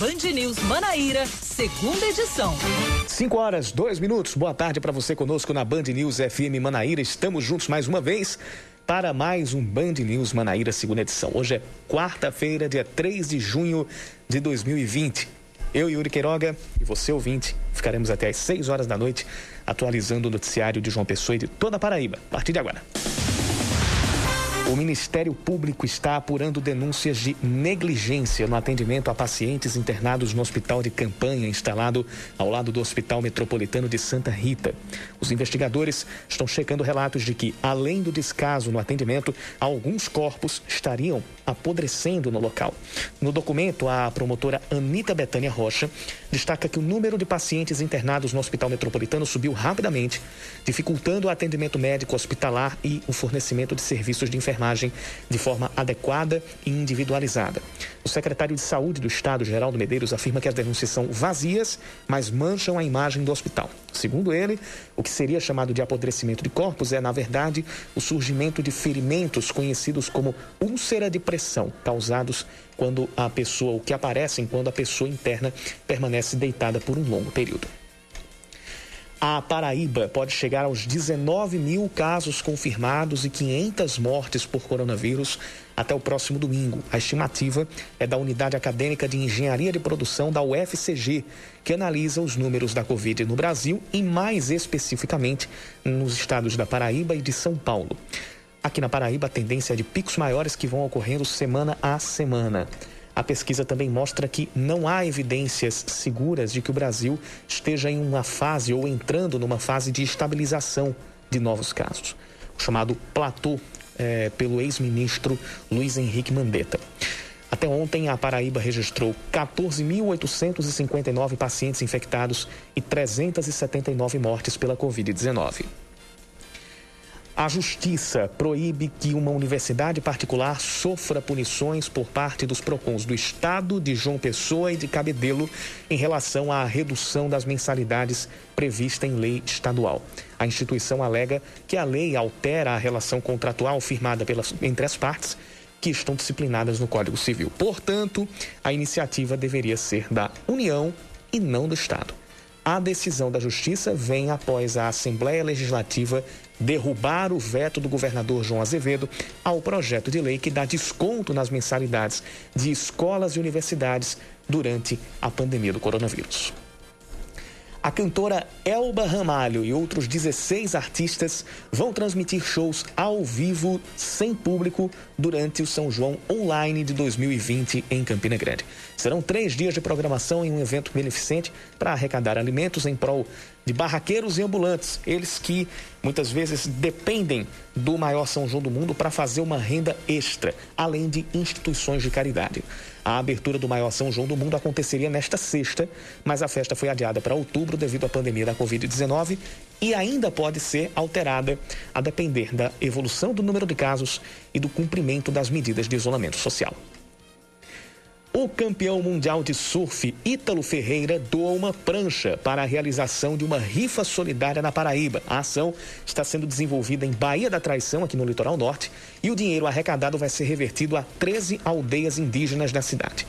Band News Manaíra, segunda edição. 5 horas, 2 minutos. Boa tarde para você conosco na Band News FM Manaíra. Estamos juntos mais uma vez para mais um Band News Manaíra, segunda edição. Hoje é quarta-feira, dia 3 de junho de 2020. Eu, Yuri Queiroga, e você, ouvinte, ficaremos até às 6 horas da noite atualizando o noticiário de João Pessoa e de toda a Paraíba. A partir de agora. O Ministério Público está apurando denúncias de negligência no atendimento a pacientes internados no hospital de campanha instalado ao lado do Hospital Metropolitano de Santa Rita. Os investigadores estão checando relatos de que, além do descaso no atendimento, alguns corpos estariam apodrecendo no local. No documento, a promotora Anita Betânia Rocha destaca que o número de pacientes internados no Hospital Metropolitano subiu rapidamente, dificultando o atendimento médico hospitalar e o fornecimento de serviços de enfermagem enfermagem de forma adequada e individualizada. O secretário de Saúde do Estado, Geraldo Medeiros, afirma que as denúncias são vazias, mas mancham a imagem do hospital. Segundo ele, o que seria chamado de apodrecimento de corpos é, na verdade, o surgimento de ferimentos conhecidos como úlcera de pressão, causados quando a pessoa, o que aparecem quando a pessoa interna permanece deitada por um longo período. A Paraíba pode chegar aos 19 mil casos confirmados e 500 mortes por coronavírus até o próximo domingo. A estimativa é da Unidade Acadêmica de Engenharia de Produção da UFCG, que analisa os números da Covid no Brasil e, mais especificamente, nos estados da Paraíba e de São Paulo. Aqui na Paraíba, a tendência é de picos maiores que vão ocorrendo semana a semana. A pesquisa também mostra que não há evidências seguras de que o Brasil esteja em uma fase ou entrando numa fase de estabilização de novos casos, o chamado platô é, pelo ex-ministro Luiz Henrique Mandetta. Até ontem, a Paraíba registrou 14.859 pacientes infectados e 379 mortes pela Covid-19. A Justiça proíbe que uma universidade particular sofra punições por parte dos PROCONs do Estado, de João Pessoa e de Cabedelo em relação à redução das mensalidades prevista em lei estadual. A instituição alega que a lei altera a relação contratual firmada pelas, entre as partes que estão disciplinadas no Código Civil. Portanto, a iniciativa deveria ser da União e não do Estado. A decisão da Justiça vem após a Assembleia Legislativa derrubar o veto do governador João Azevedo ao projeto de lei que dá desconto nas mensalidades de escolas e universidades durante a pandemia do coronavírus. A cantora Elba Ramalho e outros 16 artistas vão transmitir shows ao vivo, sem público, durante o São João Online de 2020 em Campina Grande. Serão três dias de programação em um evento beneficente para arrecadar alimentos em prol de barraqueiros e ambulantes, eles que muitas vezes dependem do maior São João do mundo para fazer uma renda extra, além de instituições de caridade. A abertura do maior São João do mundo aconteceria nesta sexta, mas a festa foi adiada para outubro devido à pandemia da Covid-19 e ainda pode ser alterada a depender da evolução do número de casos e do cumprimento das medidas de isolamento social. O campeão mundial de surf, Ítalo Ferreira, doa uma prancha para a realização de uma rifa solidária na Paraíba. A ação está sendo desenvolvida em Baía da Traição, aqui no litoral norte, e o dinheiro arrecadado vai ser revertido a 13 aldeias indígenas da cidade.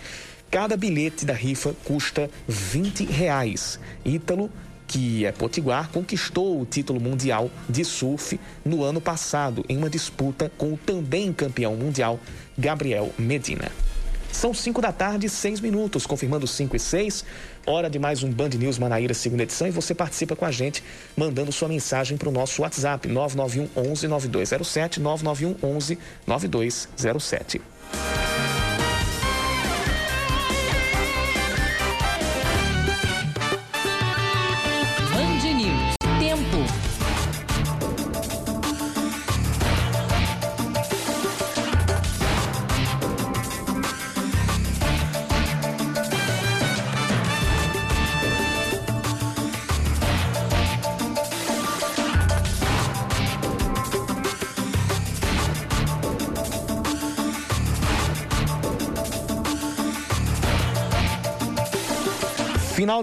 Cada bilhete da rifa custa 20 reais. Ítalo que é potiguar, conquistou o título mundial de surf no ano passado, em uma disputa com o também campeão mundial, Gabriel Medina. São 5 da tarde, 6 minutos, confirmando 5 e 6. Hora de mais um Band News Manaíra, segunda edição. E você participa com a gente, mandando sua mensagem para o nosso WhatsApp, 991 11 9207, 991 11 9207.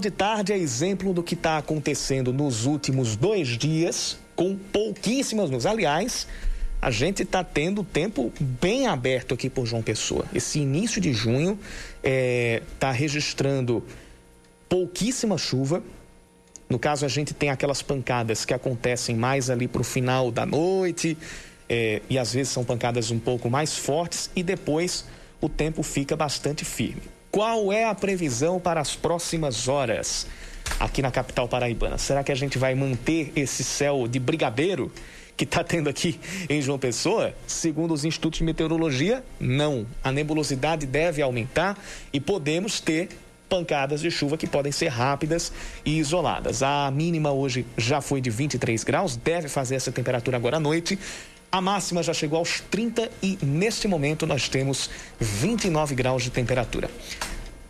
De tarde é exemplo do que está acontecendo nos últimos dois dias, com pouquíssimas luzes. Aliás, a gente está tendo tempo bem aberto aqui por João Pessoa. Esse início de junho está é, tá registrando pouquíssima chuva. No caso, a gente tem aquelas pancadas que acontecem mais ali para o final da noite, é, e às vezes são pancadas um pouco mais fortes, e depois o tempo fica bastante firme. Qual é a previsão para as próximas horas aqui na capital paraibana? Será que a gente vai manter esse céu de brigadeiro que está tendo aqui em João Pessoa? Segundo os institutos de meteorologia, não. A nebulosidade deve aumentar e podemos ter pancadas de chuva que podem ser rápidas e isoladas. A mínima hoje já foi de 23 graus, deve fazer essa temperatura agora à noite. A máxima já chegou aos 30 e neste momento nós temos 29 graus de temperatura.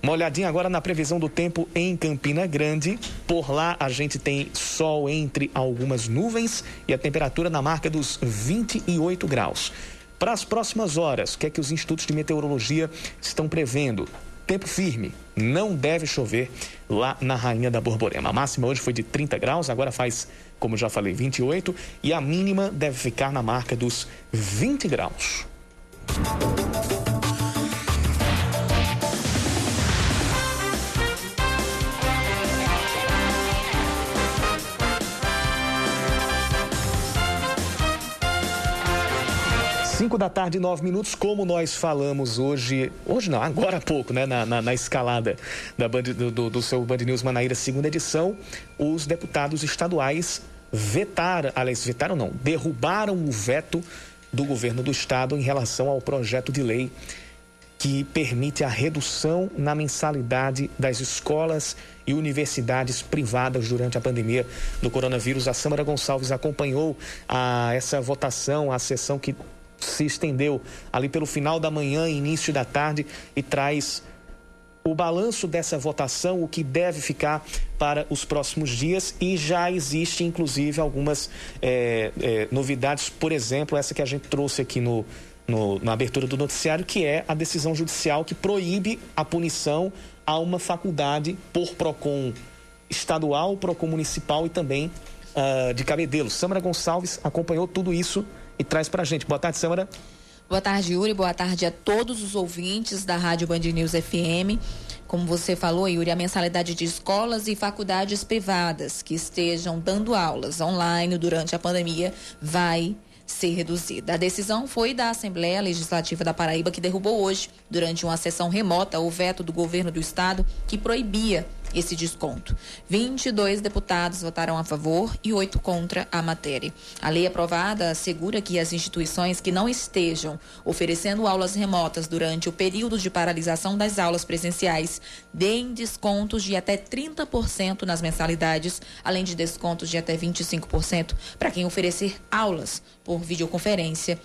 Uma olhadinha agora na previsão do tempo em Campina Grande. Por lá a gente tem sol entre algumas nuvens e a temperatura na marca dos 28 graus. Para as próximas horas, o que é que os institutos de meteorologia estão prevendo? Tempo firme, não deve chover lá na Rainha da Borborema. A máxima hoje foi de 30 graus, agora faz como já falei, 28 e a mínima deve ficar na marca dos 20 graus. Cinco da tarde, nove minutos, como nós falamos hoje, hoje não, agora há pouco, né, na, na, na escalada da Band, do, do, seu Band News Manaíra, segunda edição, os deputados estaduais vetaram, aliás, vetaram não, derrubaram o veto do governo do estado em relação ao projeto de lei que permite a redução na mensalidade das escolas e universidades privadas durante a pandemia do coronavírus. A Samara Gonçalves acompanhou a, essa votação, a sessão que se estendeu ali pelo final da manhã início da tarde e traz o balanço dessa votação, o que deve ficar para os próximos dias e já existe inclusive algumas é, é, novidades, por exemplo, essa que a gente trouxe aqui no, no, na abertura do noticiário, que é a decisão judicial que proíbe a punição a uma faculdade por PROCON estadual, PROCON municipal e também uh, de Cabedelo. Samara Gonçalves acompanhou tudo isso e traz para a gente. Boa tarde, Samara. Boa tarde, Yuri. Boa tarde a todos os ouvintes da Rádio Band News FM. Como você falou, Yuri, a mensalidade de escolas e faculdades privadas que estejam dando aulas online durante a pandemia vai ser reduzida. A decisão foi da Assembleia Legislativa da Paraíba, que derrubou hoje, durante uma sessão remota, o veto do governo do estado que proibia esse desconto. 22 deputados votaram a favor e oito contra a matéria. A lei aprovada assegura que as instituições que não estejam oferecendo aulas remotas durante o período de paralisação das aulas presenciais deem descontos de até 30% nas mensalidades, além de descontos de até 25% para quem oferecer aulas por videoconferência.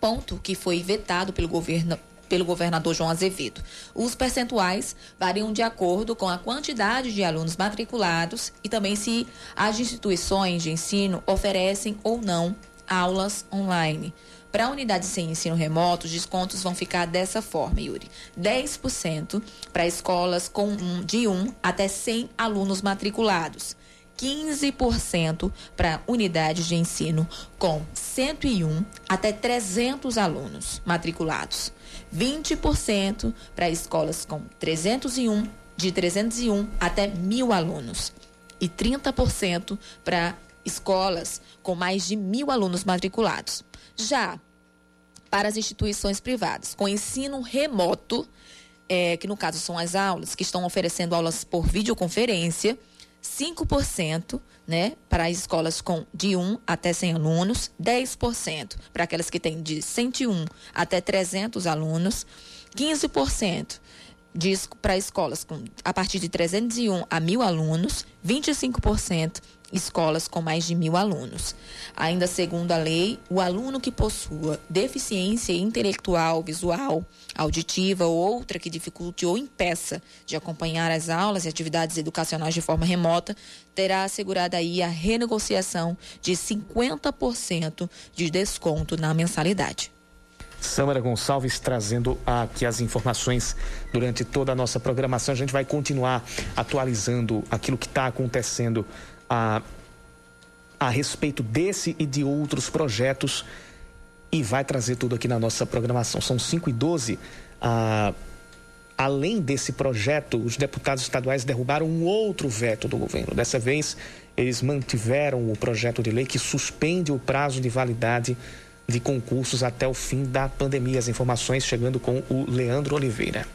Ponto que foi vetado pelo governo pelo governador João Azevedo. Os percentuais variam de acordo com a quantidade de alunos matriculados e também se as instituições de ensino oferecem ou não aulas online. Para unidades sem ensino remoto, os descontos vão ficar dessa forma, Yuri. 10% para escolas com um, de 1 até 100 alunos matriculados. 15% para unidades de ensino com 101 até 300 alunos matriculados. 20% para escolas com 301, de 301 até mil alunos. E 30% para escolas com mais de mil alunos matriculados. Já para as instituições privadas com ensino remoto, é, que no caso são as aulas que estão oferecendo aulas por videoconferência, 5% né, para as escolas com de 1 até 100 alunos, 10% para aquelas que têm de 101 até 300 alunos, 15% para escolas com, a partir de 301 a 1.000 alunos, 25% escolas com mais de mil alunos. Ainda segundo a lei, o aluno que possua deficiência intelectual, visual, auditiva ou outra que dificulte ou impeça de acompanhar as aulas e atividades educacionais de forma remota, terá assegurada aí a renegociação de 50% de desconto na mensalidade. Samara Gonçalves trazendo aqui as informações durante toda a nossa programação. A gente vai continuar atualizando aquilo que está acontecendo a, a respeito desse e de outros projetos e vai trazer tudo aqui na nossa programação. São 5 e 12. Ah, além desse projeto, os deputados estaduais derrubaram um outro veto do governo. Dessa vez, eles mantiveram o projeto de lei que suspende o prazo de validade de concursos até o fim da pandemia. As informações chegando com o Leandro Oliveira.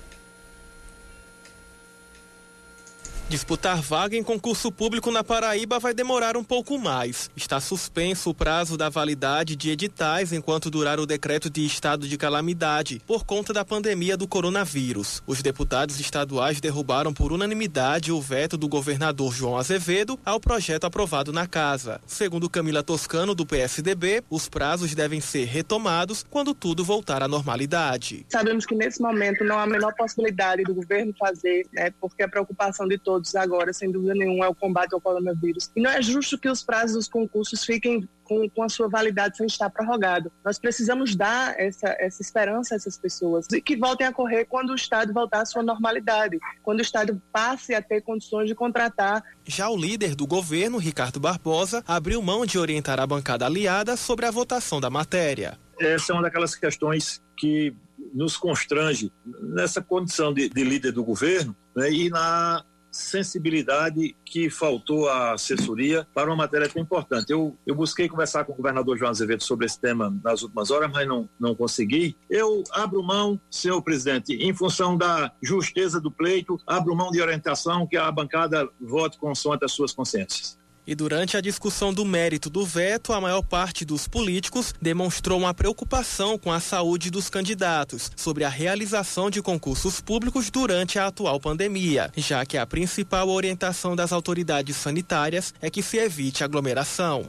Disputar vaga em concurso público na Paraíba vai demorar um pouco mais. Está suspenso o prazo da validade de editais enquanto durar o decreto de estado de calamidade, por conta da pandemia do coronavírus. Os deputados estaduais derrubaram por unanimidade o veto do governador João Azevedo ao projeto aprovado na casa. Segundo Camila Toscano, do PSDB, os prazos devem ser retomados quando tudo voltar à normalidade. Sabemos que nesse momento não há a menor possibilidade do governo fazer, né, porque a preocupação de todos todos agora, sem dúvida nenhuma, é o combate ao coronavírus. E não é justo que os prazos dos concursos fiquem com, com, a sua validade sem estar prorrogado. Nós precisamos dar essa, essa esperança a essas pessoas e que voltem a correr quando o Estado voltar à sua normalidade, quando o Estado passe a ter condições de contratar. Já o líder do governo, Ricardo Barbosa, abriu mão de orientar a bancada aliada sobre a votação da matéria. Essa é uma daquelas questões que nos constrange nessa condição de, de líder do governo né, e na sensibilidade que faltou à assessoria para uma matéria tão importante. Eu, eu busquei conversar com o governador João Azevedo sobre esse tema nas últimas horas, mas não, não consegui. Eu abro mão, senhor presidente, em função da justeza do pleito, abro mão de orientação que a bancada vote consoante as suas consciências. E durante a discussão do mérito do veto, a maior parte dos políticos demonstrou uma preocupação com a saúde dos candidatos sobre a realização de concursos públicos durante a atual pandemia, já que a principal orientação das autoridades sanitárias é que se evite aglomeração.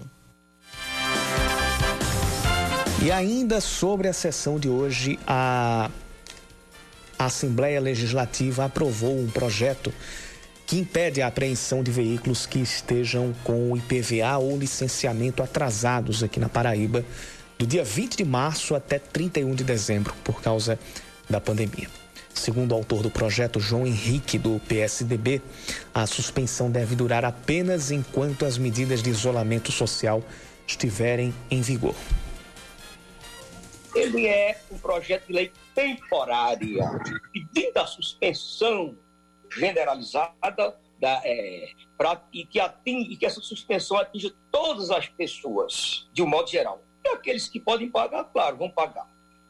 E ainda sobre a sessão de hoje, a Assembleia Legislativa aprovou um projeto que impede a apreensão de veículos que estejam com IPVA ou licenciamento atrasados aqui na Paraíba, do dia 20 de março até 31 de dezembro, por causa da pandemia. Segundo o autor do projeto, João Henrique, do PSDB, a suspensão deve durar apenas enquanto as medidas de isolamento social estiverem em vigor. Ele é um projeto de lei temporária, pedindo a suspensão generalizada da, é, pra, e, que atinge, e que essa suspensão atinja todas as pessoas, de um modo geral. E aqueles que podem pagar, claro, vão pagar.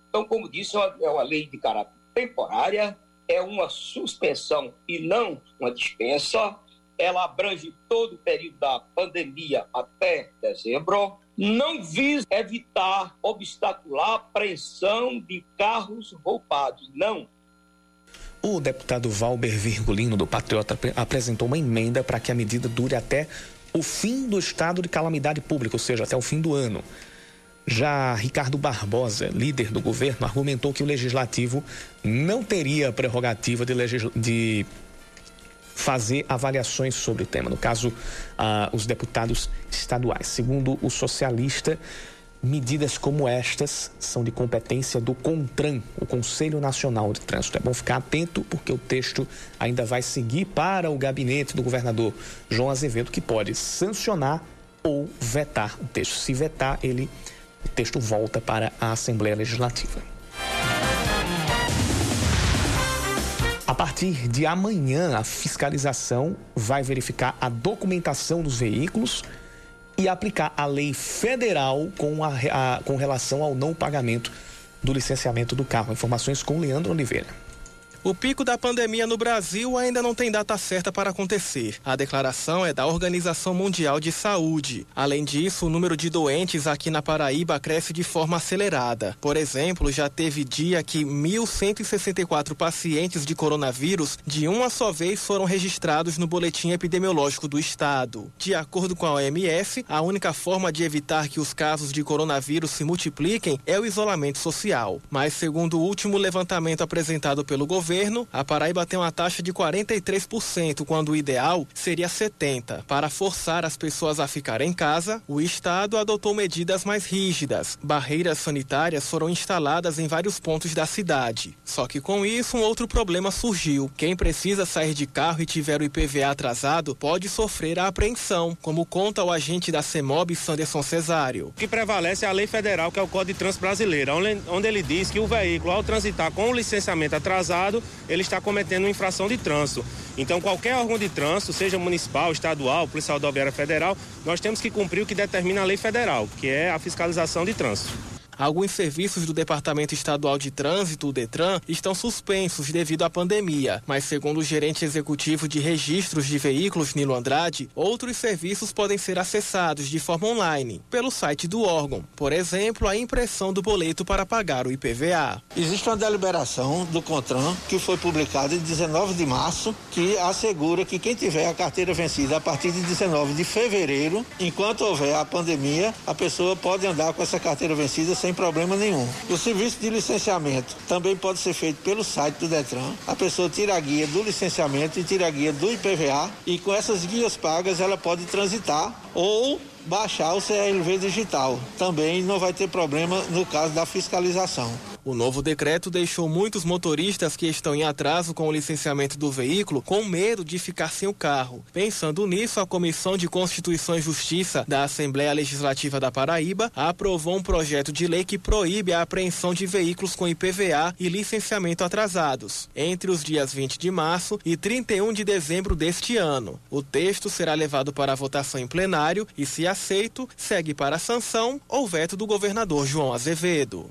Então, como disse, é uma, é uma lei de caráter temporária, é uma suspensão e não uma dispensa. Ela abrange todo o período da pandemia até dezembro. Não visa evitar, obstacular a apreensão de carros roubados. Não o deputado Valber Virgulino, do Patriota, apresentou uma emenda para que a medida dure até o fim do estado de calamidade pública, ou seja, até o fim do ano. Já Ricardo Barbosa, líder do governo, argumentou que o legislativo não teria prerrogativa de, de fazer avaliações sobre o tema, no caso, ah, os deputados estaduais. Segundo o socialista, Medidas como estas são de competência do CONTRAN, o Conselho Nacional de Trânsito. É bom ficar atento porque o texto ainda vai seguir para o gabinete do governador João Azevedo, que pode sancionar ou vetar o texto. Se vetar, ele o texto volta para a Assembleia Legislativa. A partir de amanhã, a fiscalização vai verificar a documentação dos veículos e aplicar a lei federal com, a, a, com relação ao não pagamento do licenciamento do carro. Informações com Leandro Oliveira. O pico da pandemia no Brasil ainda não tem data certa para acontecer. A declaração é da Organização Mundial de Saúde. Além disso, o número de doentes aqui na Paraíba cresce de forma acelerada. Por exemplo, já teve dia que 1.164 pacientes de coronavírus de uma só vez foram registrados no boletim epidemiológico do estado. De acordo com a OMS, a única forma de evitar que os casos de coronavírus se multipliquem é o isolamento social. Mas, segundo o último levantamento apresentado pelo governo, governo, a Paraíba tem uma taxa de 43%, quando o ideal seria 70%. Para forçar as pessoas a ficarem em casa, o Estado adotou medidas mais rígidas. Barreiras sanitárias foram instaladas em vários pontos da cidade. Só que com isso, um outro problema surgiu. Quem precisa sair de carro e tiver o IPVA atrasado pode sofrer a apreensão, como conta o agente da CEMOB, Sanderson Cesário. O que prevalece é a lei federal, que é o Código de Trânsito Brasileiro, onde ele diz que o veículo, ao transitar com o licenciamento atrasado, ele está cometendo uma infração de trânsito. Então, qualquer órgão de trânsito, seja municipal, estadual, Polícia Rodoviária Federal, nós temos que cumprir o que determina a lei federal, que é a fiscalização de trânsito. Alguns serviços do Departamento Estadual de Trânsito, o Detran, estão suspensos devido à pandemia, mas segundo o gerente executivo de registros de veículos, Nilo Andrade, outros serviços podem ser acessados de forma online, pelo site do órgão. Por exemplo, a impressão do boleto para pagar o IPVA. Existe uma deliberação do CONTRAN que foi publicada em 19 de março, que assegura que quem tiver a carteira vencida a partir de 19 de fevereiro, enquanto houver a pandemia, a pessoa pode andar com essa carteira vencida sem sem problema nenhum. O serviço de licenciamento também pode ser feito pelo site do Detran. A pessoa tira a guia do licenciamento e tira a guia do IPVA e com essas guias pagas ela pode transitar ou baixar o CRV digital. Também não vai ter problema no caso da fiscalização. O novo decreto deixou muitos motoristas que estão em atraso com o licenciamento do veículo com medo de ficar sem o carro. Pensando nisso, a Comissão de Constituição e Justiça da Assembleia Legislativa da Paraíba aprovou um projeto de lei que proíbe a apreensão de veículos com IPVA e licenciamento atrasados, entre os dias 20 de março e 31 de dezembro deste ano. O texto será levado para votação em plenário e, se aceito, segue para sanção ou veto do governador João Azevedo.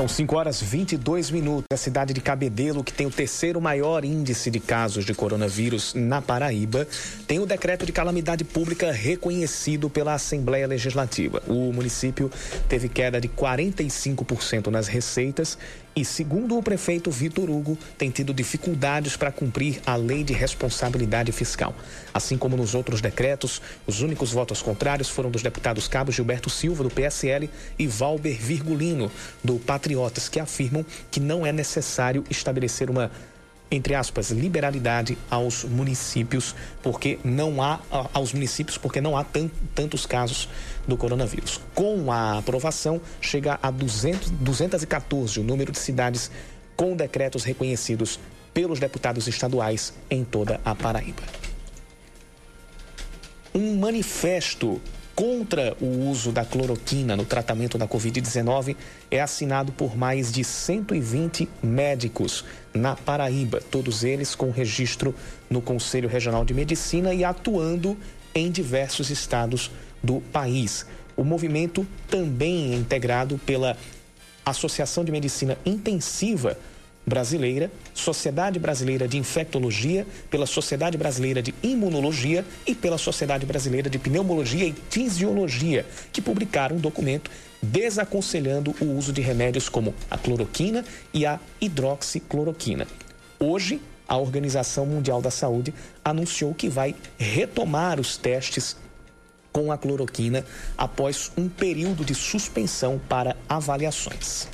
São 5 horas 22 minutos. A cidade de Cabedelo, que tem o terceiro maior índice de casos de coronavírus na Paraíba, tem o decreto de calamidade pública reconhecido pela Assembleia Legislativa. O município teve queda de 45% nas receitas e, segundo o prefeito Vitor Hugo, tem tido dificuldades para cumprir a lei de responsabilidade fiscal. Assim como nos outros decretos, os únicos votos contrários foram dos deputados Cabo Gilberto Silva, do PSL, e Valber Virgulino, do Patriotas, que afirmam que não é necessário estabelecer uma entre aspas, liberalidade aos municípios, porque não há aos municípios porque não há tantos casos do coronavírus. Com a aprovação, chega a 200, 214 o número de cidades com decretos reconhecidos pelos deputados estaduais em toda a Paraíba. Um manifesto contra o uso da cloroquina no tratamento da Covid-19 é assinado por mais de 120 médicos na Paraíba, todos eles com registro no Conselho Regional de Medicina e atuando em diversos estados do país. O movimento também é integrado pela Associação de Medicina Intensiva Brasileira, Sociedade Brasileira de Infectologia, pela Sociedade Brasileira de Imunologia e pela Sociedade Brasileira de Pneumologia e Fisiologia, que publicaram um documento desaconselhando o uso de remédios como a cloroquina e a hidroxicloroquina. Hoje, a Organização Mundial da Saúde anunciou que vai retomar os testes com a cloroquina após um período de suspensão para avaliações.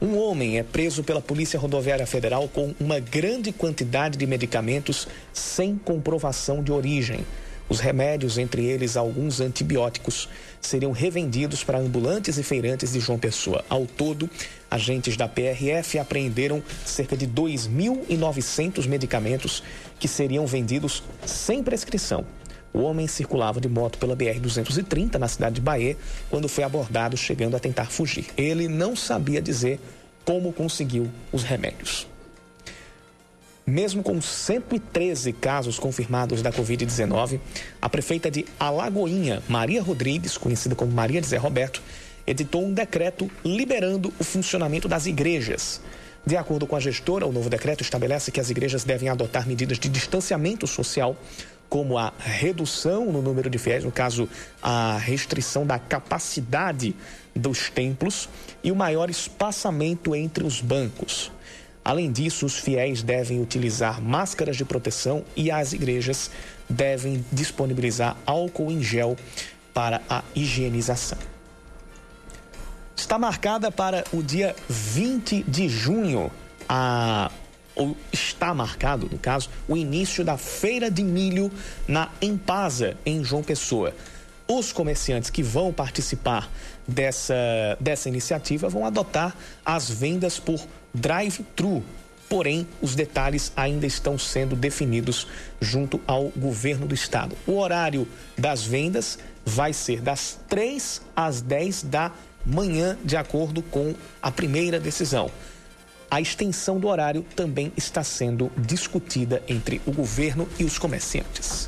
Um homem é preso pela Polícia Rodoviária Federal com uma grande quantidade de medicamentos sem comprovação de origem. Os remédios, entre eles alguns antibióticos, seriam revendidos para ambulantes e feirantes de João Pessoa. Ao todo, agentes da PRF apreenderam cerca de 2.900 medicamentos que seriam vendidos sem prescrição o homem circulava de moto pela BR-230 na cidade de Bahia quando foi abordado chegando a tentar fugir. Ele não sabia dizer como conseguiu os remédios. Mesmo com 113 casos confirmados da Covid-19, a prefeita de Alagoinha, Maria Rodrigues, conhecida como Maria de Zé Roberto, editou um decreto liberando o funcionamento das igrejas. De acordo com a gestora, o novo decreto estabelece que as igrejas devem adotar medidas de distanciamento social como a redução no número de fiéis, no caso, a restrição da capacidade dos templos e o maior espaçamento entre os bancos. Além disso, os fiéis devem utilizar máscaras de proteção e as igrejas devem disponibilizar álcool em gel para a higienização. Está marcada para o dia 20 de junho a ou está marcado, no caso, o início da feira de milho na Empasa, em João Pessoa. Os comerciantes que vão participar dessa, dessa iniciativa vão adotar as vendas por drive-thru. Porém, os detalhes ainda estão sendo definidos junto ao governo do estado. O horário das vendas vai ser das 3 às 10 da manhã, de acordo com a primeira decisão. A extensão do horário também está sendo discutida entre o governo e os comerciantes.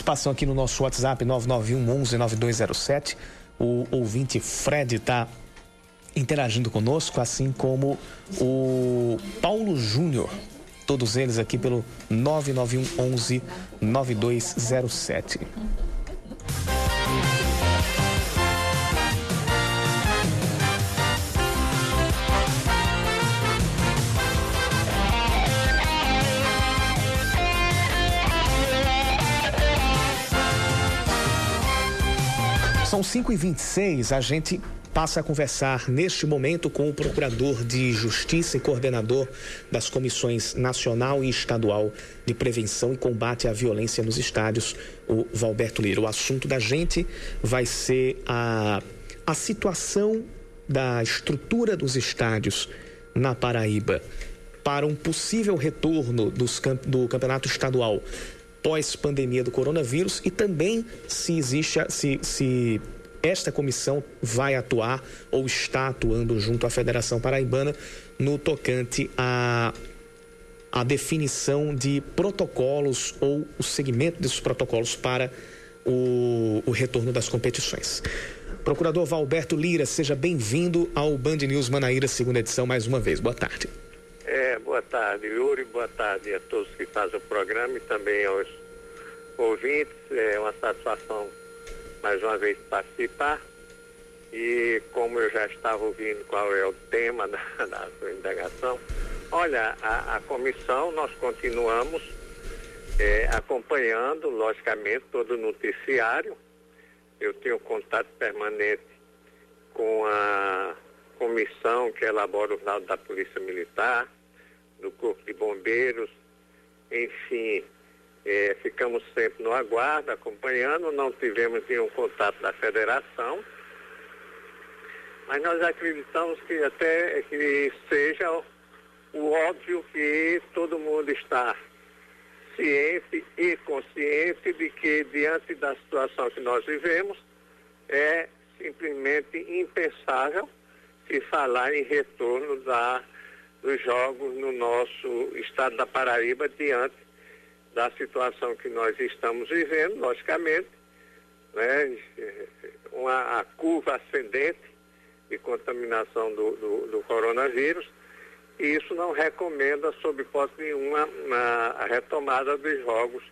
Participação aqui no nosso WhatsApp 991 11 9207. O ouvinte Fred está interagindo conosco, assim como o Paulo Júnior. Todos eles aqui pelo 991 11 9207. São 5 e 26 a gente passa a conversar neste momento com o Procurador de Justiça e coordenador das Comissões Nacional e Estadual de Prevenção e Combate à Violência nos Estádios, o Valberto Lira. O assunto da gente vai ser a, a situação da estrutura dos estádios na Paraíba para um possível retorno dos, do campeonato estadual pós-pandemia do coronavírus e também se existe, se, se esta comissão vai atuar ou está atuando junto à Federação Paraibana no tocante a a definição de protocolos ou o segmento desses protocolos para o, o retorno das competições. Procurador Valberto Lira, seja bem-vindo ao Band News Manaíra, segunda edição, mais uma vez. Boa tarde. É, boa tarde, Yuri. Boa tarde a todos que fazem o programa e também aos ouvintes. É uma satisfação mais uma vez participar. E como eu já estava ouvindo qual é o tema da, da sua indagação, olha, a, a comissão nós continuamos é, acompanhando, logicamente, todo o noticiário. Eu tenho contato permanente com a comissão que elabora o laudo da Polícia Militar, do Corpo de Bombeiros, enfim, é, ficamos sempre no aguardo, acompanhando, não tivemos nenhum contato da federação, mas nós acreditamos que até que seja o óbvio que todo mundo está ciente e consciente de que diante da situação que nós vivemos é simplesmente impensável se falar em retorno da, dos jogos no nosso estado da Paraíba diante da situação que nós estamos vivendo, logicamente, né, uma a curva ascendente de contaminação do, do, do, coronavírus, e isso não recomenda, sob hipótese nenhuma, a retomada dos jogos,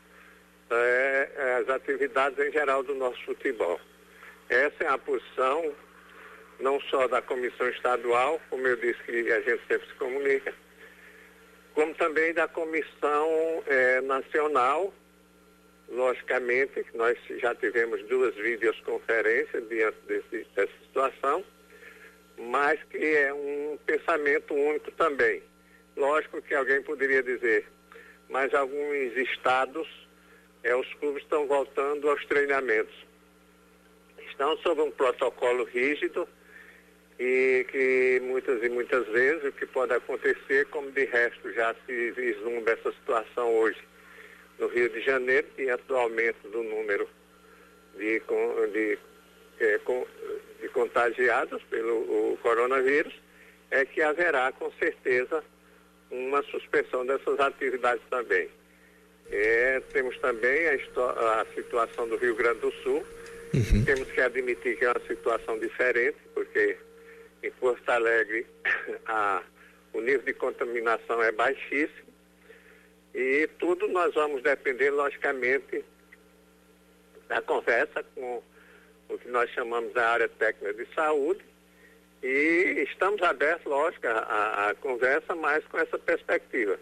é, as atividades em geral do nosso futebol. Essa é a posição não só da comissão estadual, como eu disse que a gente sempre se comunica, como também da Comissão eh, Nacional, logicamente, nós já tivemos duas videoconferências diante desse, dessa situação, mas que é um pensamento único também. Lógico que alguém poderia dizer, mas alguns estados, eh, os clubes estão voltando aos treinamentos. Estão sob um protocolo rígido, e que muitas e muitas vezes o que pode acontecer, como de resto já se vislumbra essa situação hoje no Rio de Janeiro, diante do aumento do número de, de, é, de contagiados pelo coronavírus, é que haverá com certeza uma suspensão dessas atividades também. É, temos também a, a, situação do Rio Grande do Sul. Uhum. Temos que admitir que é uma situação diferente, porque em Porto Alegre a, o nível de contaminação é baixíssimo. E tudo nós vamos depender, logicamente, da conversa com o que nós chamamos da área técnica de saúde. E estamos abertos, lógico, à, à conversa, mas com essa perspectiva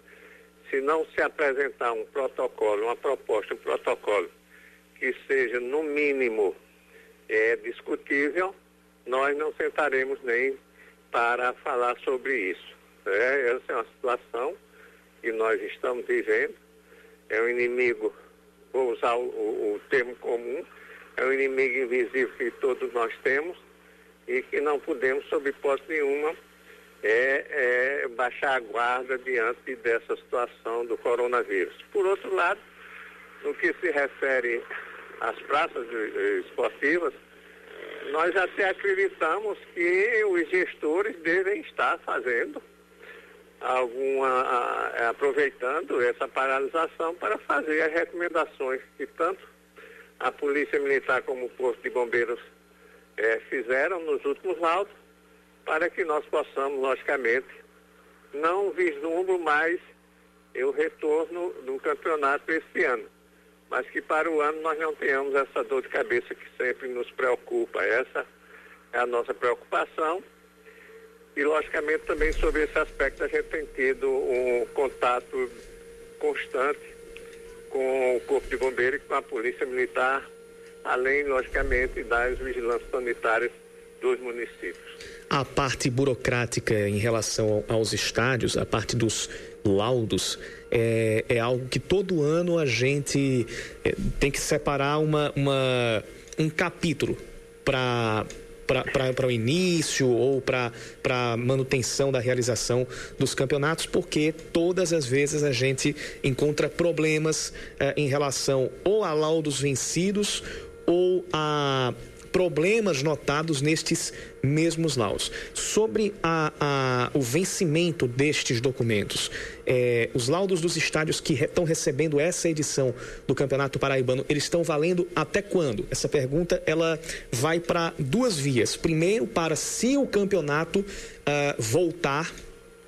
se não se apresentar um protocolo, uma proposta, um protocolo que seja, no mínimo, é, discutível, nós não sentaremos nem para falar sobre isso. É, essa é uma situação que nós estamos vivendo. É um inimigo, vou usar o, o, termo comum, é um inimigo invisível que todos nós temos e que não podemos, sob hipótese nenhuma, é, é baixar a guarda diante dessa situação do coronavírus. Por outro lado, no que se refere às praças esportivas, nós até acreditamos que os gestores devem estar fazendo alguma, aproveitando essa paralisação para fazer as recomendações que tanto a Polícia Militar como o Posto de Bombeiros é, fizeram nos últimos laudos para que nós possamos, logicamente, não vislumbro mais o retorno do campeonato esse ano, mas que para o ano nós não tenhamos essa dor de cabeça que sempre nos preocupa. Essa é a nossa preocupação. E, logicamente, também sobre esse aspecto a gente tem tido um contato constante com o Corpo de Bombeiros e com a Polícia Militar, além, logicamente, das vigilâncias sanitárias dos municípios. A parte burocrática em relação aos estádios, a parte dos laudos, é, é algo que todo ano a gente é, tem que separar uma, uma um capítulo para para o início ou para manutenção da realização dos campeonatos, porque todas as vezes a gente encontra problemas eh, em relação ou a laudos vencidos ou a problemas notados nestes mesmos laudos. Sobre a, a, o vencimento destes documentos, é, os laudos dos estádios que estão re, recebendo essa edição do Campeonato Paraibano, eles estão valendo até quando? Essa pergunta ela vai para duas vias. Primeiro, para se o campeonato uh, voltar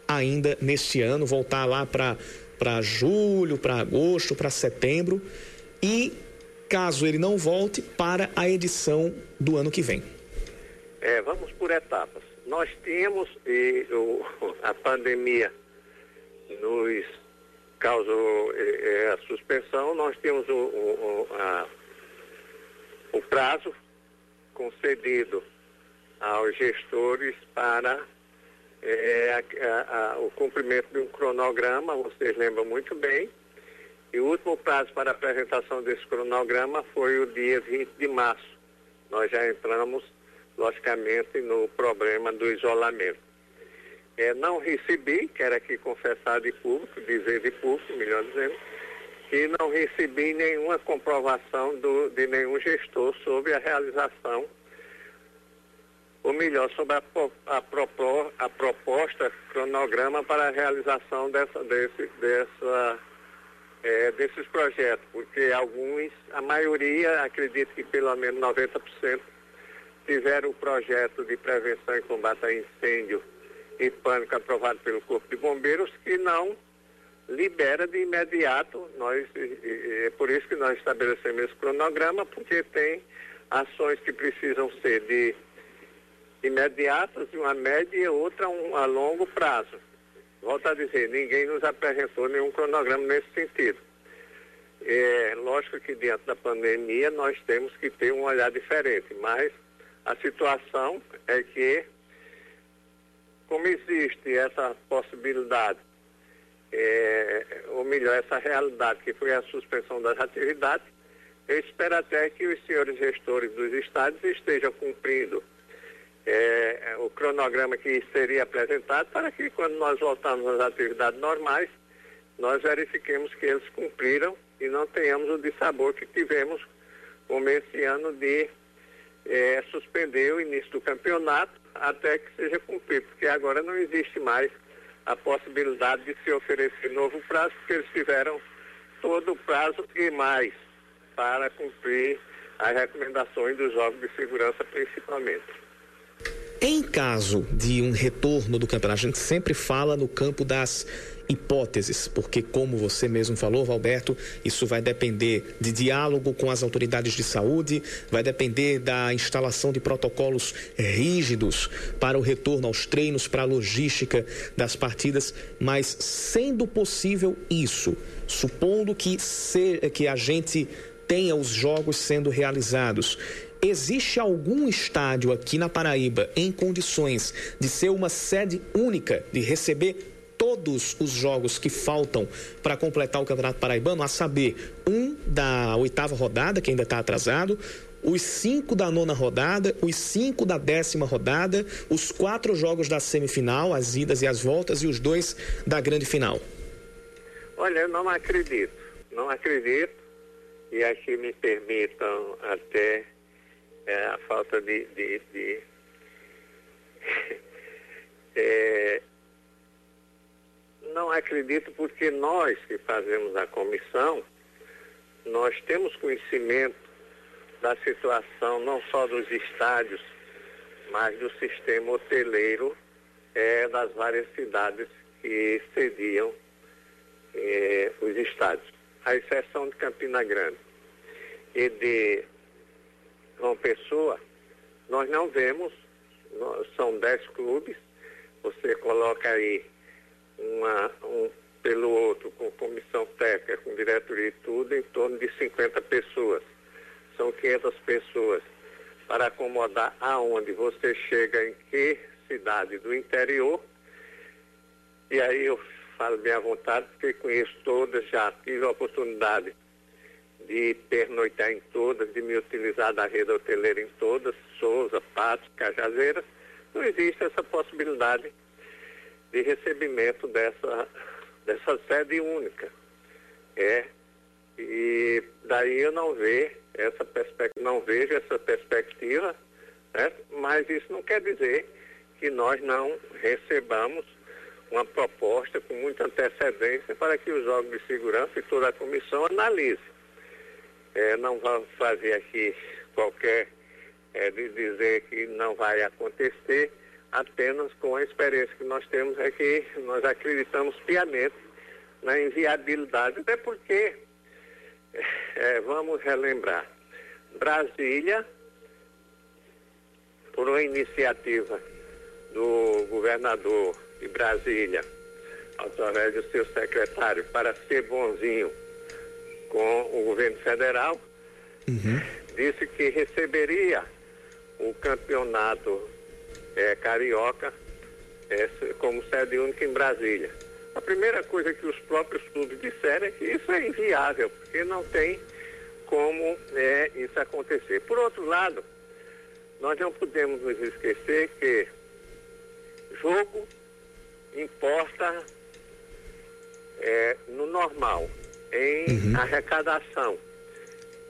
ainda neste ano, voltar lá para julho, para agosto, para setembro. E caso ele não volte, para a edição do ano que vem? É, vamos por etapas. Nós tínhamos, e o, a pandemia nos causou é, a suspensão, nós temos o, o, a, o prazo concedido aos gestores para é, a, a, o cumprimento de um cronograma, vocês lembram muito bem, e o último prazo para apresentação desse cronograma foi o dia 20 de março. Nós já entramos, logicamente, no problema do isolamento. É, não recebi, quero aqui confessar de público, dizer de público, melhor dizendo, que não recebi nenhuma comprovação do, de nenhum gestor sobre a realização, ou melhor, sobre a, a, a proposta cronograma para a realização dessa, desse, dessa é, desses projetos, porque alguns, a maioria, acredito que pelo menos 90%, tiveram o projeto de prevenção e combate a incêndio e pânico aprovado pelo Corpo de Bombeiros, que não libera de imediato. Nós, é por isso que nós estabelecemos esse cronograma, porque tem ações que precisam ser de imediatas, uma média e outra um, a longo prazo. Volto a dizer, ninguém nos apresentou nenhum cronograma nesse sentido. É lógico que diante da pandemia nós temos que ter um olhar diferente, mas a situação é que, como existe essa possibilidade, é, ou melhor, essa realidade que foi a suspensão das atividades, eu espero até que os senhores gestores dos estados estejam cumprindo é, o cronograma que seria apresentado para que quando nós voltarmos às atividades normais, nós verifiquemos que eles cumpriram e não tenhamos o dissabor que tivemos como esse ano de é, suspender o início do campeonato até que seja cumprido, porque agora não existe mais a possibilidade de se oferecer novo prazo, porque eles tiveram todo o prazo e mais para cumprir as recomendações dos órgãos de segurança principalmente. Em caso de um retorno do campeonato, a gente sempre fala no campo das hipóteses, porque, como você mesmo falou, Valberto, isso vai depender de diálogo com as autoridades de saúde, vai depender da instalação de protocolos rígidos para o retorno aos treinos, para a logística das partidas, mas sendo possível isso, supondo que, se, que a gente tenha os jogos sendo realizados. Existe algum estádio aqui na Paraíba em condições de ser uma sede única, de receber todos os jogos que faltam para completar o Campeonato Paraibano, a saber, um da oitava rodada, que ainda está atrasado, os cinco da nona rodada, os cinco da décima rodada, os quatro jogos da semifinal, as idas e as voltas, e os dois da grande final? Olha, eu não acredito. Não acredito. E aqui me permitam até é, a falta de. de, de é, não acredito porque nós que fazemos a comissão, nós temos conhecimento da situação não só dos estádios, mas do sistema hoteleiro é, das várias cidades que cediam é, os estádios, à exceção de Campina Grande e de João Pessoa, nós não vemos, são dez clubes, você coloca aí uma, um pelo outro, com comissão técnica, com diretoria e tudo, em torno de 50 pessoas. São 500 pessoas para acomodar aonde você chega, em que cidade do interior. E aí eu falo bem à vontade, porque conheço todas, já tive a oportunidade de pernoitar em todas, de me utilizar da rede hoteleira em todas, Souza, Patos, Cajazeiras. Não existe essa possibilidade de recebimento dessa, dessa sede única. É, e daí eu não vejo essa perspectiva, não vejo essa perspectiva, né? mas isso não quer dizer que nós não recebamos uma proposta com muita antecedência para que os órgãos de segurança e toda a comissão analise. É, não vamos fazer aqui qualquer é, de dizer que não vai acontecer, apenas com a experiência que nós temos é que nós acreditamos piamente na inviabilidade, até porque, é, vamos relembrar, Brasília, por uma iniciativa do governador de Brasília, através do seu secretário, para ser bonzinho o governo federal, uhum. disse que receberia o campeonato é, carioca é, como sede única em Brasília. A primeira coisa que os próprios clubes disseram é que isso é inviável, porque não tem como é, isso acontecer. Por outro lado, nós não podemos nos esquecer que jogo importa é, no normal, em uhum. arrecadação.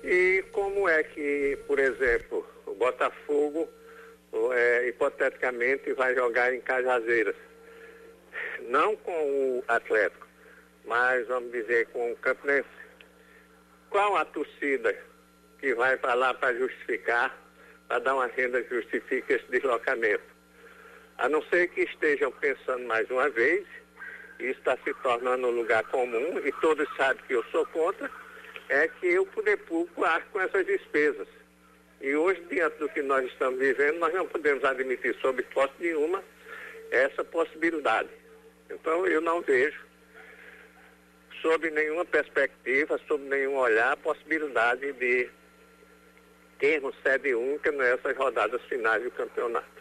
E como é que, por exemplo, o Botafogo é, hipoteticamente vai jogar em Cajazeiras. Não com o Atlético, mas vamos dizer com o Campinense. Qual a torcida que vai para lá para justificar, para dar uma renda que justifique esse deslocamento? A não ser que estejam pensando mais uma vez, está se tornando um lugar comum, e todos sabem que eu sou contra, é que o poder público arque com essas despesas. E hoje, diante do que nós estamos vivendo, nós não podemos admitir, sob hipótese nenhuma, essa possibilidade. Então, eu não vejo, sob nenhuma perspectiva, sob nenhum olhar, a possibilidade de termos sede única nessas rodadas finais do campeonato.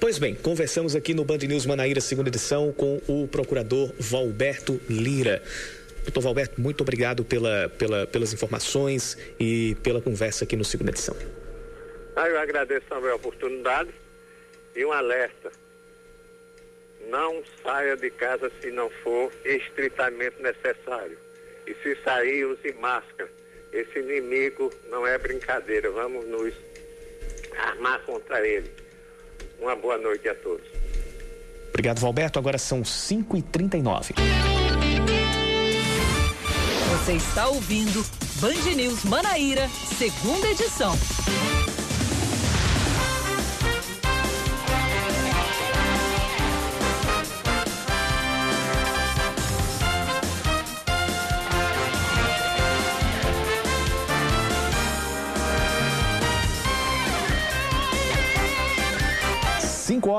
Pois bem, conversamos aqui no Band News Manaíra, segunda edição, com o procurador Valberto Lira. Doutor Valberto, muito obrigado pela, pela, pelas informações e pela conversa aqui no segunda edição. Ah, eu agradeço também a oportunidade e um alerta. Não saia de casa se não for estritamente necessário. E se sair, use máscara. Esse inimigo não é brincadeira. Vamos nos armar contra ele. Uma boa noite a todos. Obrigado, Valberto. Agora são 5h39. Você está ouvindo Band News Manaíra, segunda edição.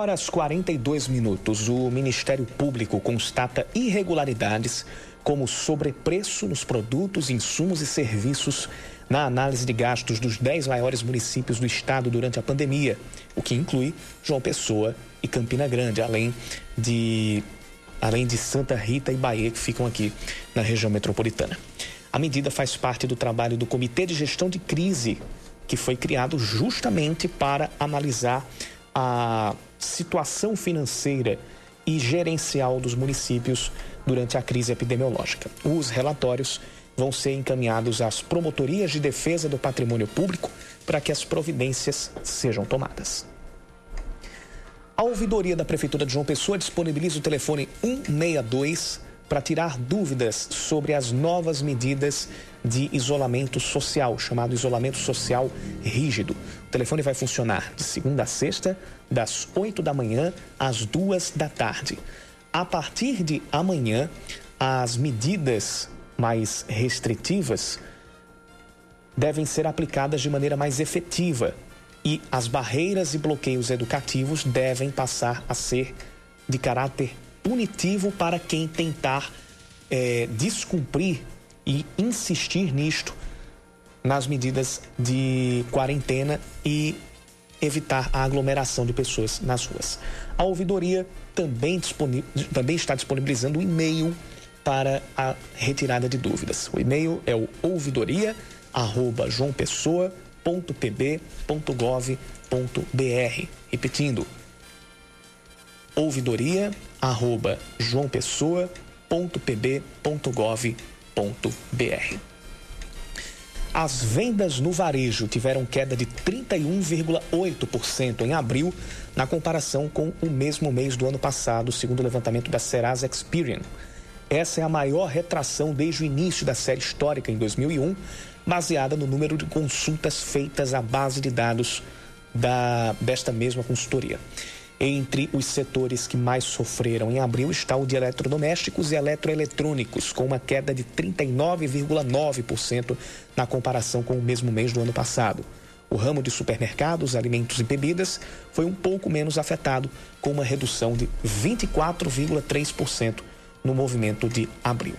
Horas 42 minutos. O Ministério Público constata irregularidades como sobrepreço nos produtos, insumos e serviços na análise de gastos dos 10 maiores municípios do estado durante a pandemia, o que inclui João Pessoa e Campina Grande, além de além de Santa Rita e Bahia, que ficam aqui na região metropolitana. A medida faz parte do trabalho do Comitê de Gestão de Crise, que foi criado justamente para analisar a situação financeira e gerencial dos municípios durante a crise epidemiológica. Os relatórios vão ser encaminhados às promotorias de defesa do patrimônio público para que as providências sejam tomadas. A ouvidoria da Prefeitura de João Pessoa disponibiliza o telefone 162 para tirar dúvidas sobre as novas medidas de isolamento social, chamado isolamento social rígido. O telefone vai funcionar de segunda a sexta, das 8 da manhã às duas da tarde. A partir de amanhã, as medidas mais restritivas devem ser aplicadas de maneira mais efetiva e as barreiras e bloqueios educativos devem passar a ser de caráter punitivo para quem tentar é, descumprir e insistir nisto nas medidas de quarentena e evitar a aglomeração de pessoas nas ruas. A ouvidoria também, também está disponibilizando um e-mail para a retirada de dúvidas. O e-mail é o ouvidoria@joaopessoa.pb.gov.br. Repetindo, ouvidoria@joaopessoa.pb.gov.br. As vendas no varejo tiveram queda de 31,8% em abril, na comparação com o mesmo mês do ano passado, segundo o levantamento da Serasa Experian. Essa é a maior retração desde o início da série histórica em 2001, baseada no número de consultas feitas à base de dados da, desta mesma consultoria. Entre os setores que mais sofreram em abril está o de eletrodomésticos e eletroeletrônicos, com uma queda de 39,9% na comparação com o mesmo mês do ano passado. O ramo de supermercados, alimentos e bebidas foi um pouco menos afetado, com uma redução de 24,3% no movimento de abril.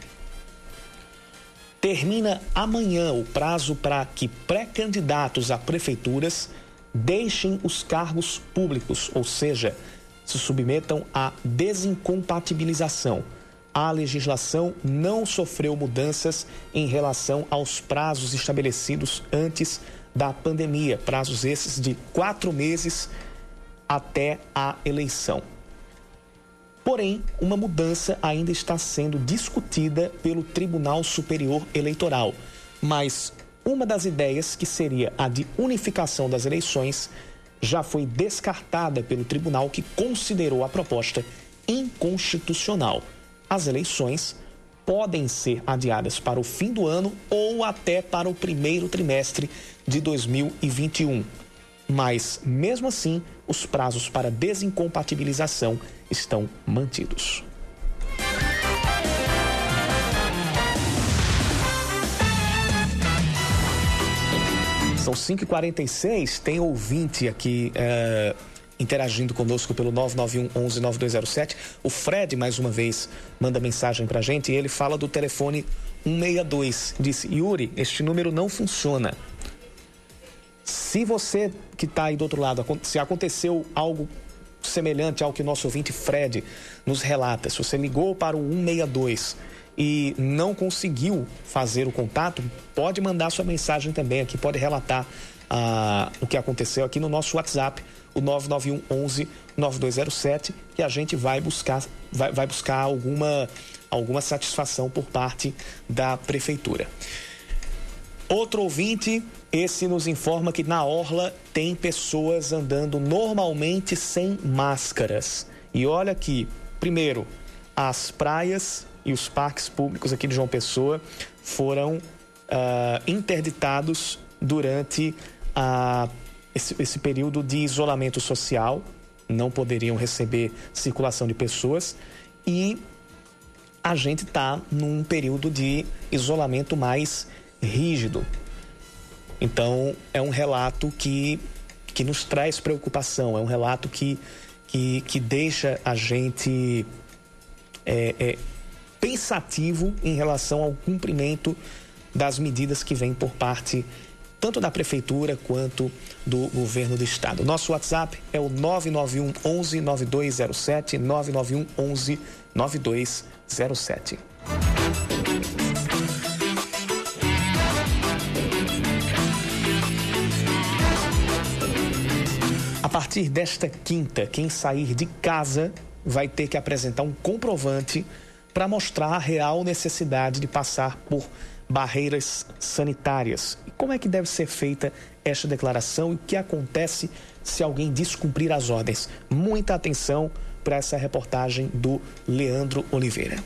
Termina amanhã o prazo para que pré-candidatos a prefeituras deixem os cargos públicos, ou seja, se submetam à desincompatibilização. A legislação não sofreu mudanças em relação aos prazos estabelecidos antes da pandemia, prazos esses de quatro meses até a eleição. Porém, uma mudança ainda está sendo discutida pelo Tribunal Superior Eleitoral, mas uma das ideias, que seria a de unificação das eleições, já foi descartada pelo tribunal que considerou a proposta inconstitucional. As eleições podem ser adiadas para o fim do ano ou até para o primeiro trimestre de 2021. Mas, mesmo assim, os prazos para desincompatibilização estão mantidos. São 5h46, tem ouvinte aqui é, interagindo conosco pelo 991 11 9207. O Fred, mais uma vez, manda mensagem pra gente e ele fala do telefone 162. Disse, Yuri, este número não funciona. Se você que está aí do outro lado, se aconteceu algo semelhante ao que o nosso ouvinte Fred nos relata, se você ligou para o 162 e não conseguiu fazer o contato, pode mandar sua mensagem também aqui, pode relatar ah, o que aconteceu aqui no nosso WhatsApp, o 991 11 9207, que a gente vai buscar, vai, vai buscar alguma, alguma satisfação por parte da prefeitura. Outro ouvinte, esse nos informa que na orla tem pessoas andando normalmente sem máscaras E olha que, primeiro, as praias e os parques públicos aqui de João Pessoa foram uh, interditados durante a, esse, esse período de isolamento social, não poderiam receber circulação de pessoas. E a gente está num período de isolamento mais rígido. Então, é um relato que, que nos traz preocupação, é um relato que, que, que deixa a gente é, é, pensativo em relação ao cumprimento das medidas que vêm por parte tanto da prefeitura quanto do governo do estado. Nosso WhatsApp é o 991 11 9207 991 11 9207. A partir desta quinta, quem sair de casa vai ter que apresentar um comprovante para mostrar a real necessidade de passar por barreiras sanitárias. Como é que deve ser feita esta declaração e o que acontece se alguém descumprir as ordens? Muita atenção para essa reportagem do Leandro Oliveira.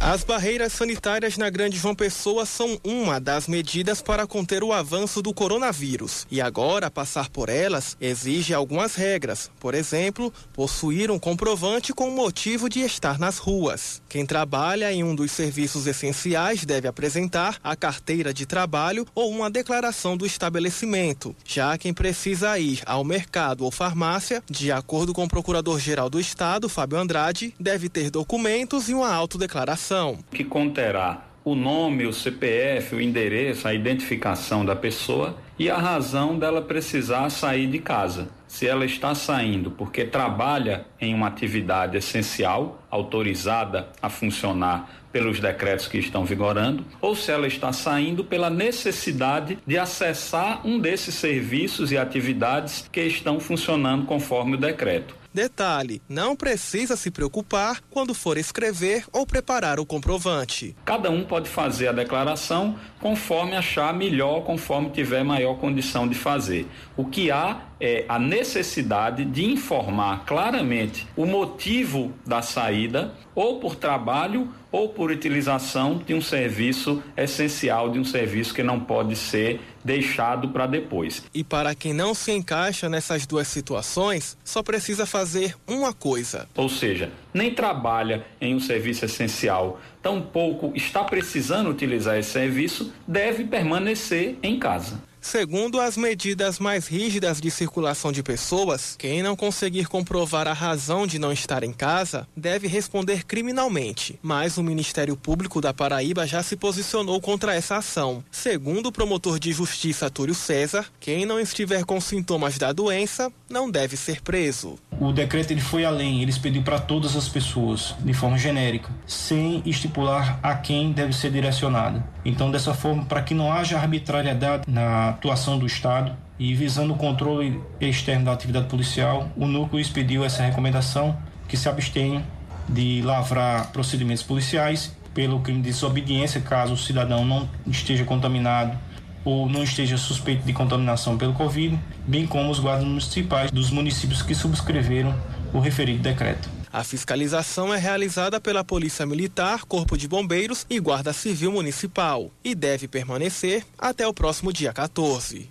As barreiras sanitárias na Grande João Pessoa são uma das medidas para conter o avanço do coronavírus. E agora, passar por elas exige algumas regras. Por exemplo, possuir um comprovante com motivo de estar nas ruas. Quem trabalha em um dos serviços essenciais deve apresentar a carteira de trabalho ou uma declaração do estabelecimento. Já quem precisa ir ao mercado ou farmácia, de acordo com o Procurador-Geral do Estado, Fábio Andrade, deve ter documentos e uma autodeclaração que conterá o nome, o CPF, o endereço, a identificação da pessoa e a razão dela precisar sair de casa. Se ela está saindo porque trabalha em uma atividade essencial, autorizada a funcionar pelos decretos que estão vigorando, ou se ela está saindo pela necessidade de acessar um desses serviços e atividades que estão funcionando conforme o decreto. Detalhe: não precisa se preocupar quando for escrever ou preparar o comprovante. Cada um pode fazer a declaração conforme achar melhor, conforme tiver maior condição de fazer. O que há é a necessidade de informar claramente o motivo da saída, ou por trabalho ou por utilização de um serviço essencial, de um serviço que não pode ser deixado para depois. E para quem não se encaixa nessas duas situações, só precisa fazer uma coisa. Ou seja, nem trabalha em um serviço essencial, tampouco está precisando utilizar esse serviço, deve permanecer em casa. Segundo as medidas mais rígidas de circulação de pessoas, quem não conseguir comprovar a razão de não estar em casa deve responder criminalmente. Mas o Ministério Público da Paraíba já se posicionou contra essa ação. Segundo o promotor de justiça Túlio César, quem não estiver com sintomas da doença não deve ser preso. O decreto ele foi além, ele expediu para todas as pessoas, de forma genérica, sem estipular a quem deve ser direcionada. Então, dessa forma, para que não haja arbitrariedade na atuação do Estado e visando o controle externo da atividade policial, o núcleo expediu essa recomendação que se abstenha de lavrar procedimentos policiais pelo crime de desobediência, caso o cidadão não esteja contaminado ou não esteja suspeito de contaminação pelo Covid, bem como os guardas municipais dos municípios que subscreveram o referido decreto. A fiscalização é realizada pela Polícia Militar, Corpo de Bombeiros e Guarda Civil Municipal e deve permanecer até o próximo dia 14.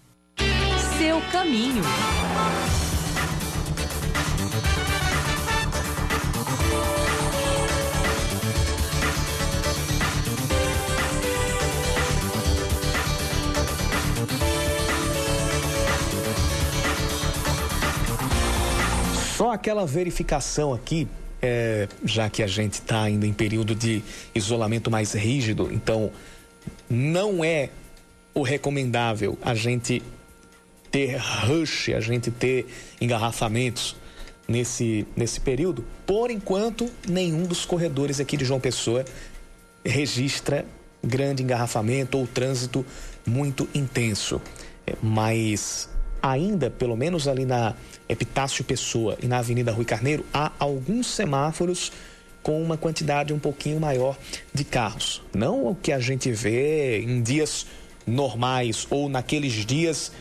Seu caminho. Só aquela verificação aqui, é, já que a gente está ainda em período de isolamento mais rígido, então não é o recomendável a gente ter rush, a gente ter engarrafamentos nesse, nesse período. Por enquanto, nenhum dos corredores aqui de João Pessoa registra grande engarrafamento ou trânsito muito intenso. É, mas ainda, pelo menos ali na Epitácio Pessoa e na Avenida Rui Carneiro, há alguns semáforos com uma quantidade um pouquinho maior de carros. Não o que a gente vê em dias normais ou naqueles dias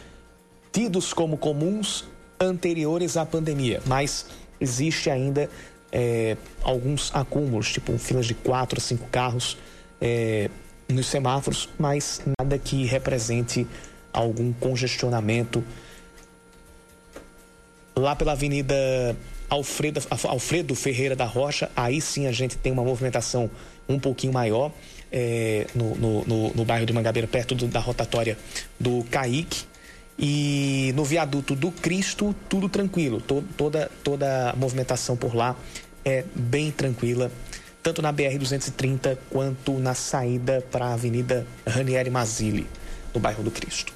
tidos como comuns anteriores à pandemia, mas existe ainda é, alguns acúmulos, tipo filas de quatro a cinco carros é, nos semáforos, mas nada que represente algum congestionamento. Lá pela Avenida Alfredo, Alfredo Ferreira da Rocha, aí sim a gente tem uma movimentação um pouquinho maior é, no, no, no, no, bairro de Mangabeira, perto do, da rotatória do Caique. E no viaduto do Cristo, tudo tranquilo. toda, toda a movimentação por lá é bem tranquila, tanto na BR-230 quanto na saída para a Avenida Ranieri Mazzilli, no bairro do Cristo.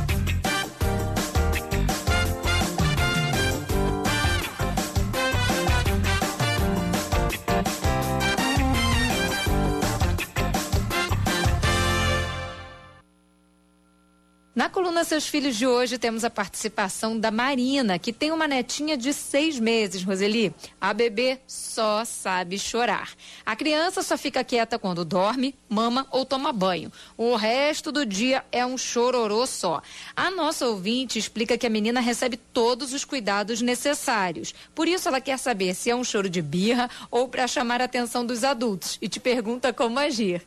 Na coluna Seus Filhos de hoje temos a participação da Marina, que tem uma netinha de seis meses, Roseli. A bebê só sabe chorar. A criança só fica quieta quando dorme, mama ou toma banho. O resto do dia é um chororô só. A nossa ouvinte explica que a menina recebe todos os cuidados necessários. Por isso ela quer saber se é um choro de birra ou para chamar a atenção dos adultos e te pergunta como agir.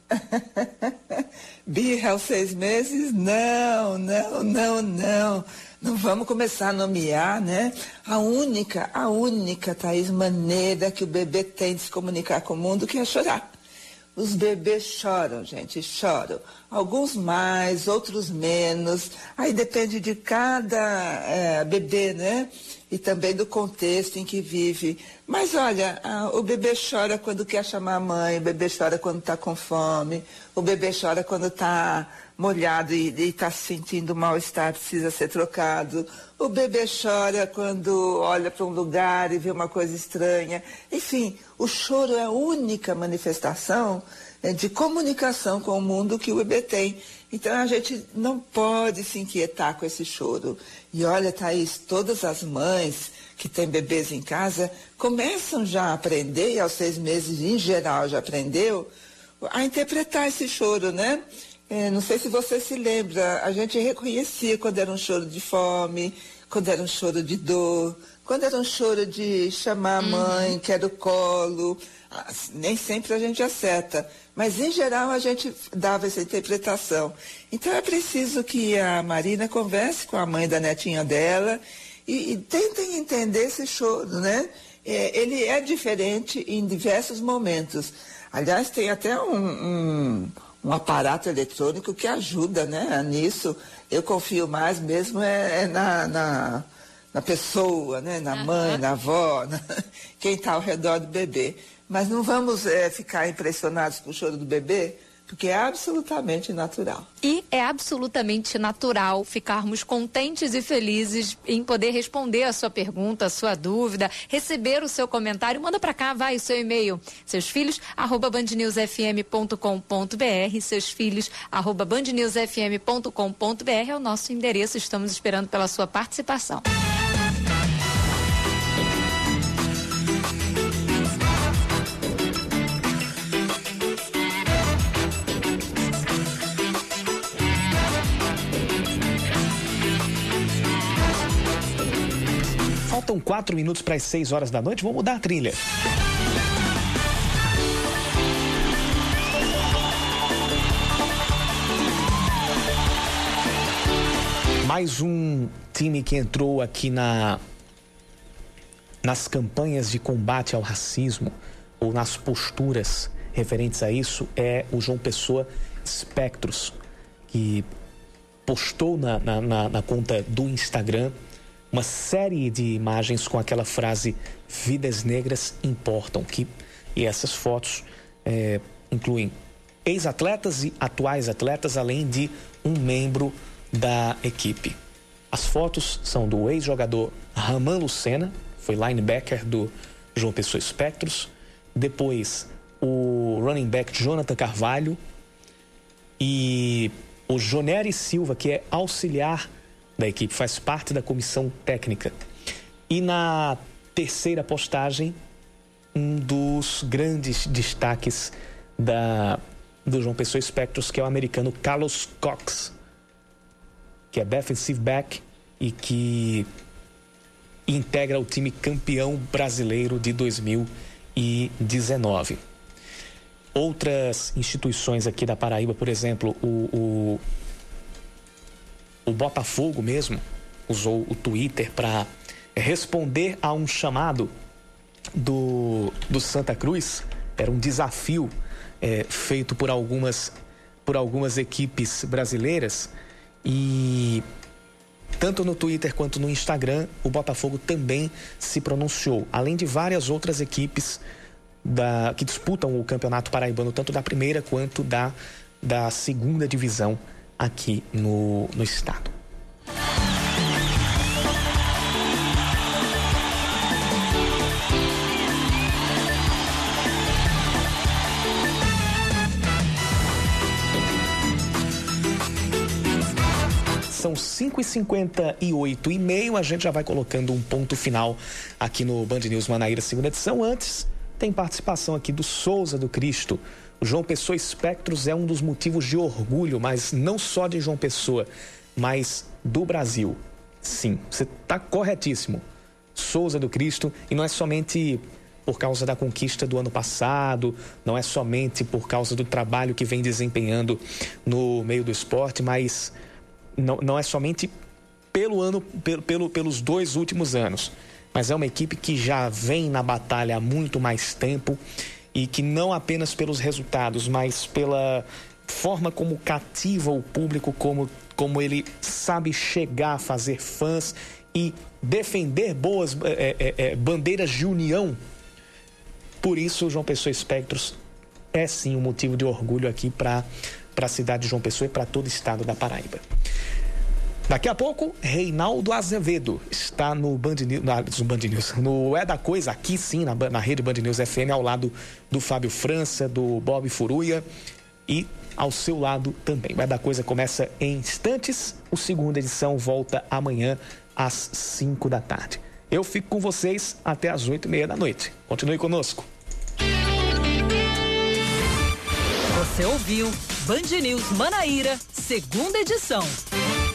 birra aos seis meses? Não não, não, não, não. vamos começar a nomear, né? A única, a única, Thaís, maneira que o bebê tem de se comunicar com o mundo que é chorar. Os bebês choram, gente, choram. Alguns mais, outros menos. Aí depende de cada é, bebê, né? E também do contexto em que vive. Mas olha, a, o bebê chora quando quer chamar a mãe, o bebê chora quando está com fome, o bebê chora quando está molhado e está se sentindo mal-estar, precisa ser trocado. O bebê chora quando olha para um lugar e vê uma coisa estranha. Enfim, o choro é a única manifestação né, de comunicação com o mundo que o bebê tem. Então a gente não pode se inquietar com esse choro. E olha, Thaís, todas as mães que têm bebês em casa começam já a aprender, e aos seis meses em geral já aprendeu, a interpretar esse choro, né? É, não sei se você se lembra, a gente reconhecia quando era um choro de fome, quando era um choro de dor, quando era um choro de chamar a uhum. mãe, uhum. quero colo. Nem sempre a gente acerta, mas em geral a gente dava essa interpretação. Então é preciso que a Marina converse com a mãe da netinha dela e, e tentem entender esse choro, né? É, ele é diferente em diversos momentos. Aliás, tem até um, um um aparato eletrônico que ajuda né, nisso. Eu confio mais mesmo é, é na, na, na, pessoa, né, na mãe, na avó, na, quem está ao redor do bebê. Mas não vamos é, ficar impressionados com o choro do bebê, porque é absolutamente natural. E é absolutamente natural ficarmos contentes e felizes em poder responder a sua pergunta, a sua dúvida, receber o seu comentário. Manda para cá, vai o seu e-mail. Seus filhos, arroba bandnewsfm.com.br. Seus filhos, arroba bandnewsfm.com.br é o nosso endereço. Estamos esperando pela sua participação. Faltam quatro minutos para as seis horas da noite. Vamos mudar a trilha. Mais um time que entrou aqui na nas campanhas de combate ao racismo ou nas posturas referentes a isso é o João Pessoa Spectros, que postou na, na, na, na conta do Instagram uma série de imagens com aquela frase vidas negras importam que e essas fotos é, incluem ex-atletas e atuais atletas além de um membro da equipe. As fotos são do ex-jogador Raman Lucena foi linebacker do João Pessoa Espectros. Depois o running back Jonathan Carvalho. E o Joneri Silva que é auxiliar da equipe, faz parte da comissão técnica. E na terceira postagem, um dos grandes destaques da, do João Pessoa Spectros, que é o americano Carlos Cox, que é defensive back e que integra o time campeão brasileiro de 2019. Outras instituições aqui da Paraíba, por exemplo, o, o, o Botafogo mesmo usou o Twitter para responder a um chamado do, do Santa Cruz. Era um desafio é, feito por algumas, por algumas equipes brasileiras e tanto no Twitter quanto no Instagram, o Botafogo também se pronunciou, além de várias outras equipes da, que disputam o Campeonato Paraibano, tanto da primeira quanto da, da segunda divisão aqui no, no estado. São 5h58 e meio. A gente já vai colocando um ponto final aqui no Band News Manaíra, segunda edição. Antes, tem participação aqui do Souza do Cristo. João Pessoa Espectros é um dos motivos de orgulho, mas não só de João Pessoa, mas do Brasil. Sim, você está corretíssimo. Souza do Cristo, e não é somente por causa da conquista do ano passado, não é somente por causa do trabalho que vem desempenhando no meio do esporte, mas não, não é somente pelo ano, pelo, pelo, pelos dois últimos anos, mas é uma equipe que já vem na batalha há muito mais tempo e que não apenas pelos resultados, mas pela forma como cativa o público, como, como ele sabe chegar a fazer fãs e defender boas é, é, é, bandeiras de união. Por isso, João Pessoa Espectros é sim um motivo de orgulho aqui para a cidade de João Pessoa e para todo o estado da Paraíba. Daqui a pouco, Reinaldo Azevedo está no Band News, no, Band News, no É da Coisa, aqui sim, na, na rede Band News FM, ao lado do Fábio França, do Bob Furuia e ao seu lado também. O É da Coisa começa em instantes, o segunda edição volta amanhã às 5 da tarde. Eu fico com vocês até às oito e meia da noite. Continue conosco. Você ouviu Band News Manaíra, segunda edição.